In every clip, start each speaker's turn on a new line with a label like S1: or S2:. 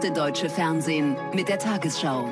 S1: Erste deutsche Fernsehen mit der Tagesschau.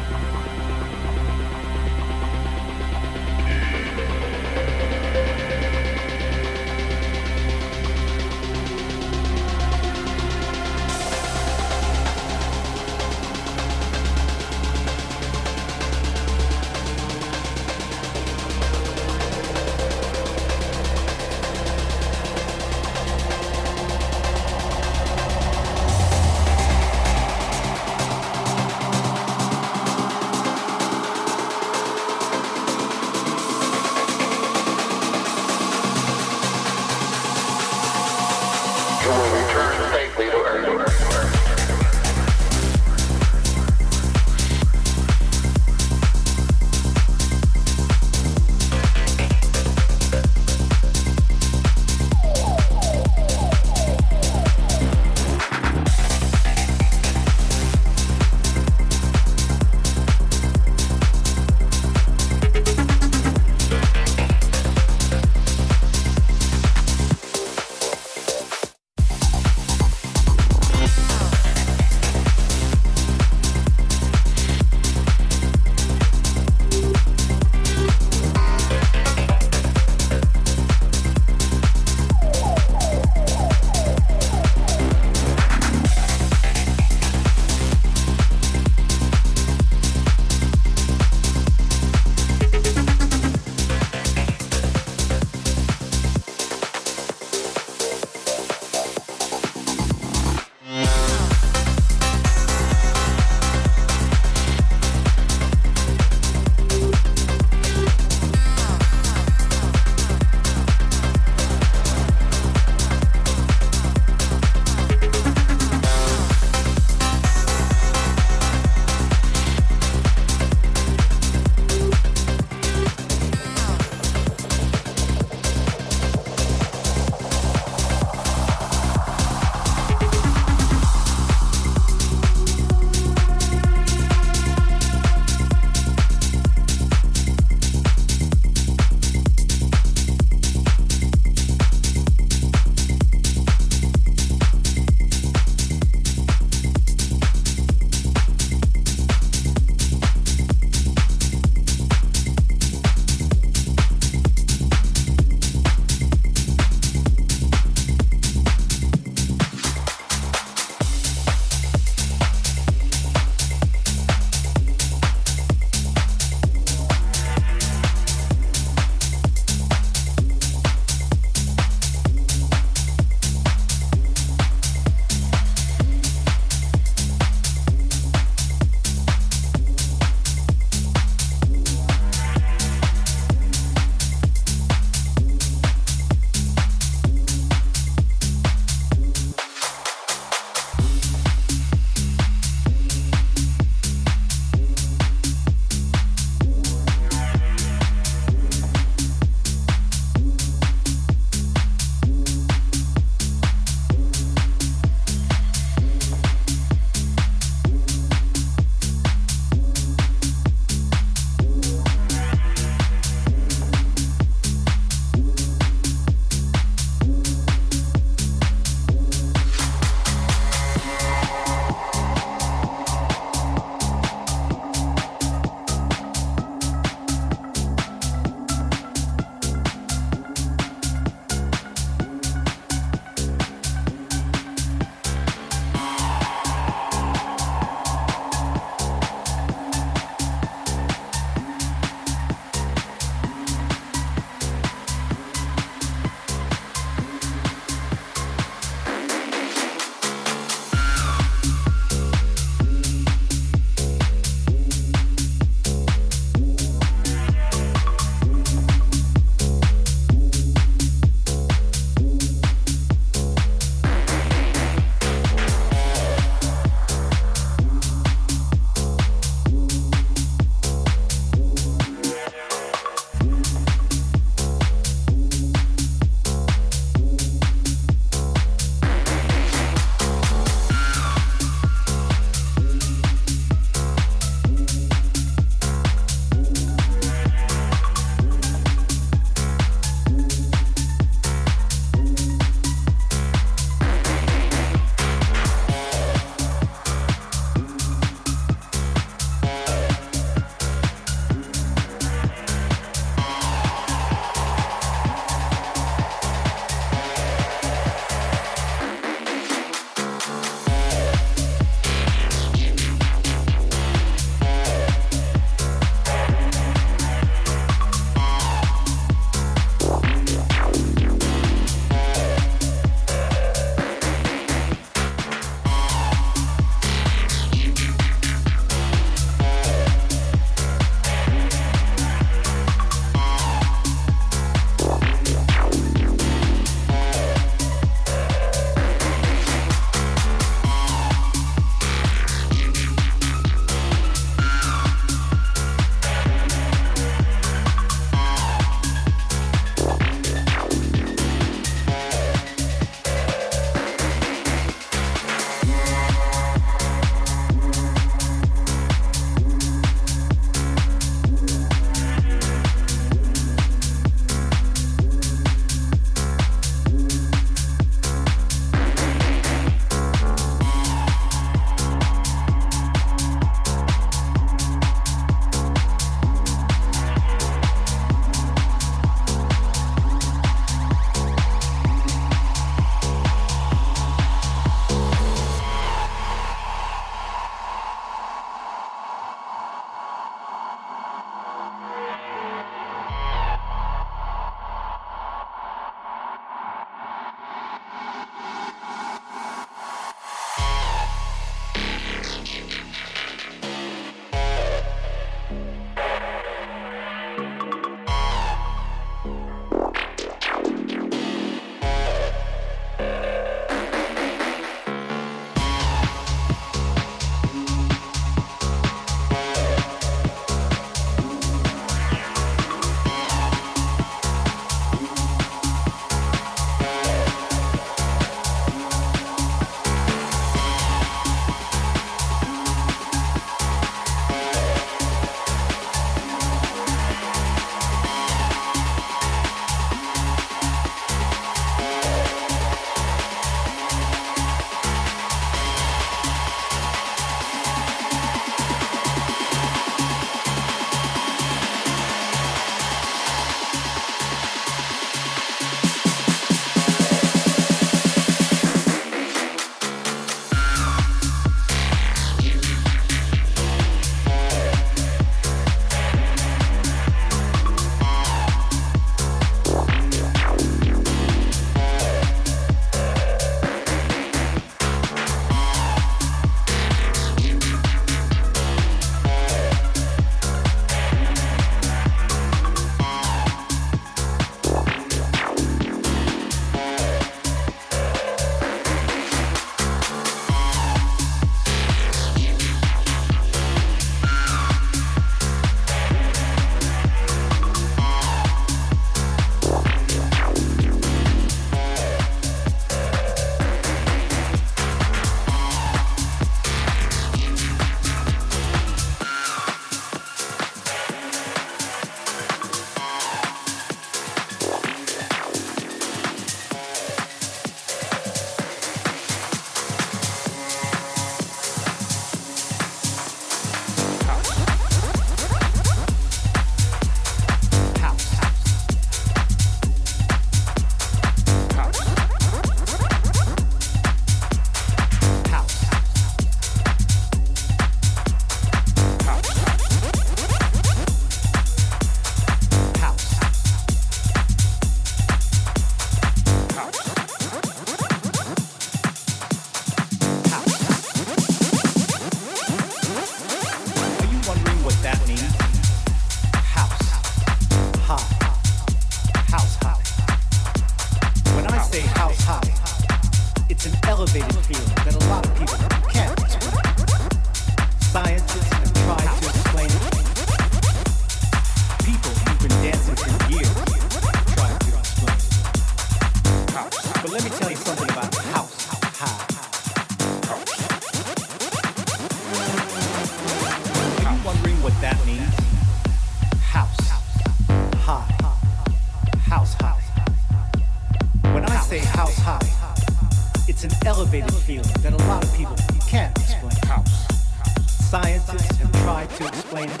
S2: To explain it.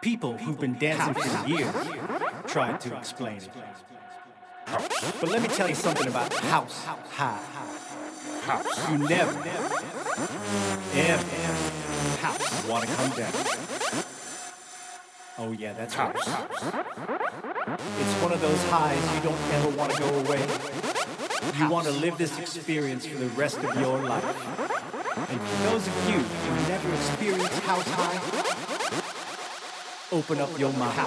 S2: People who've been dancing for years tried to explain it. But let me tell you something about house high. You never, ever, house want to come down. Oh yeah, that's right. It's one of those highs you don't ever want to go away. You want to live this experience for the rest of your life. And for those of you who never experienced house high, open up your mind.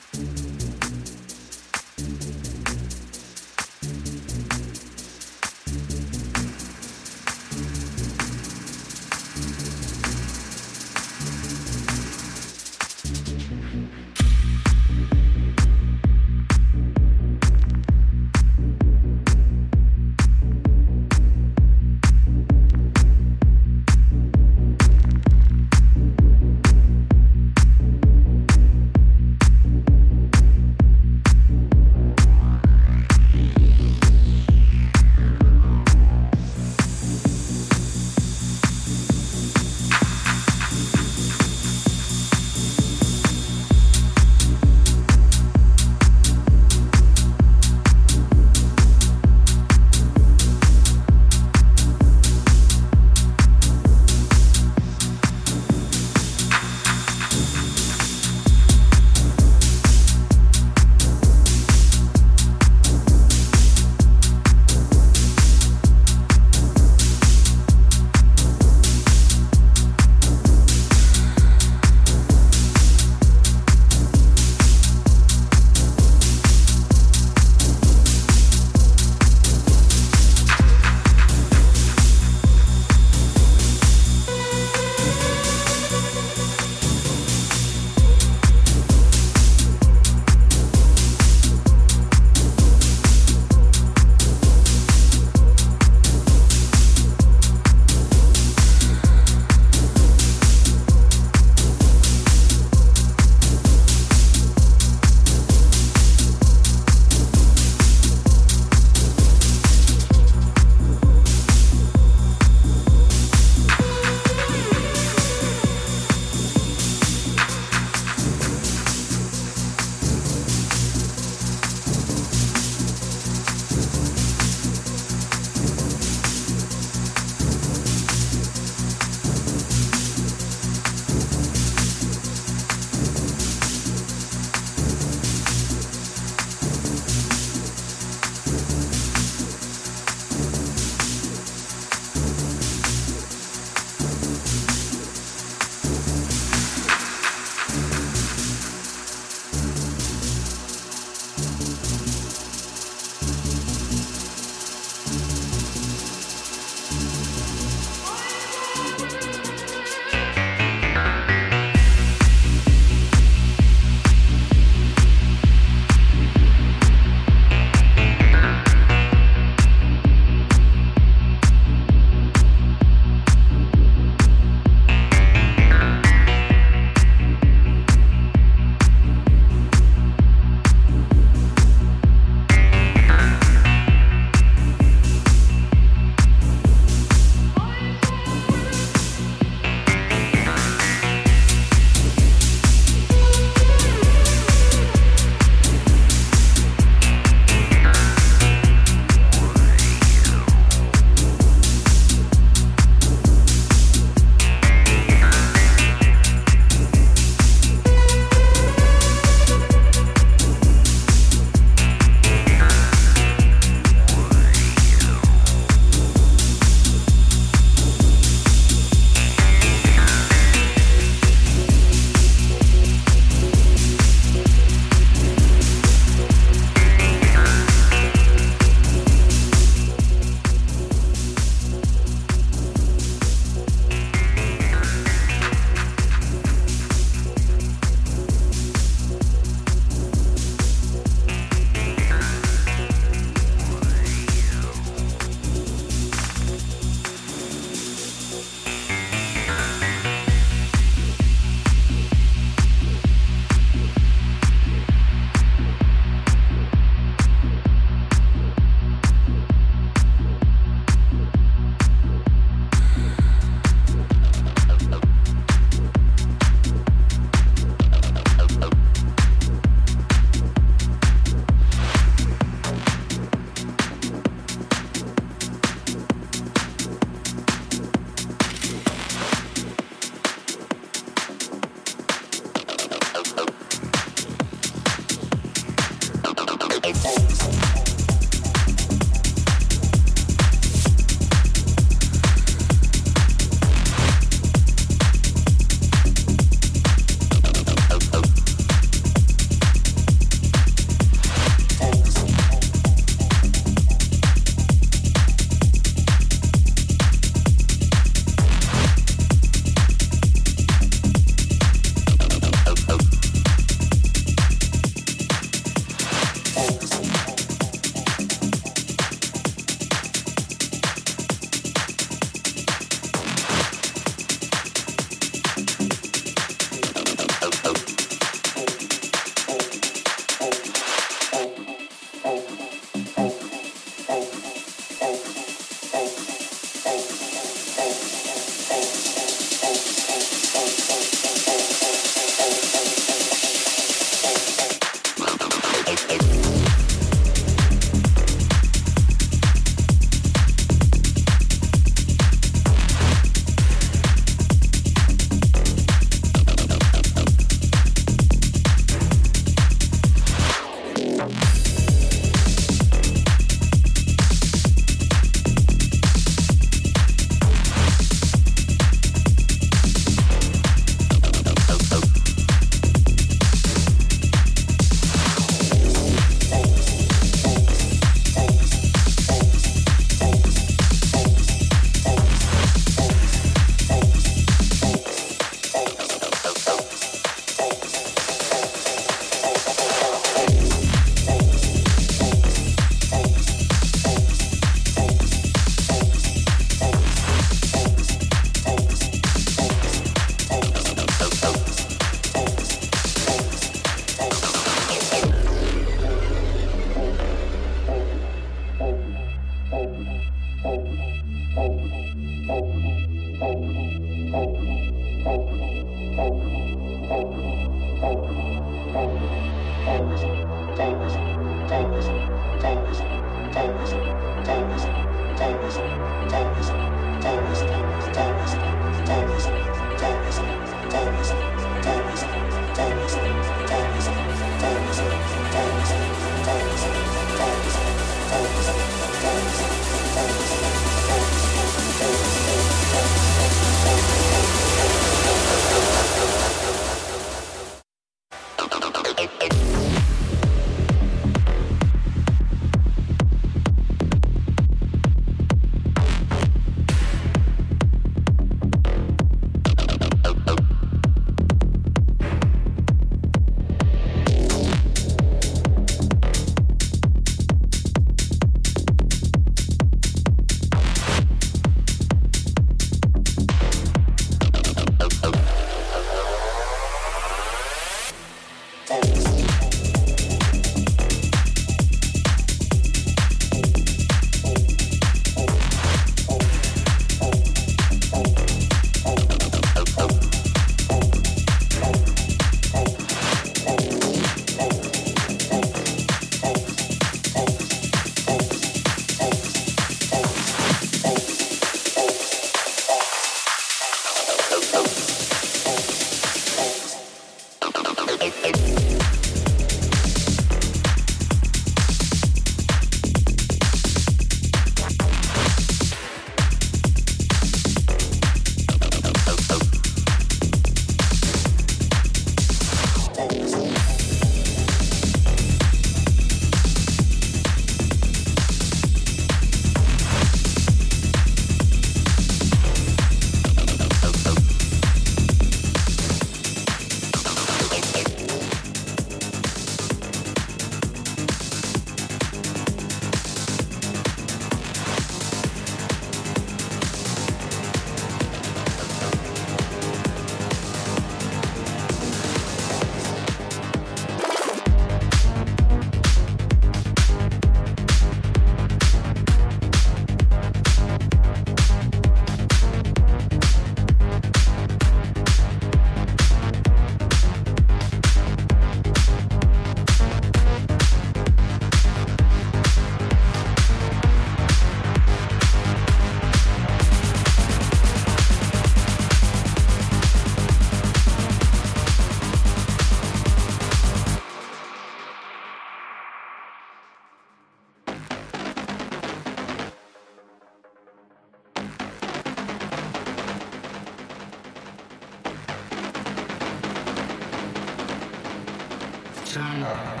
S3: Time.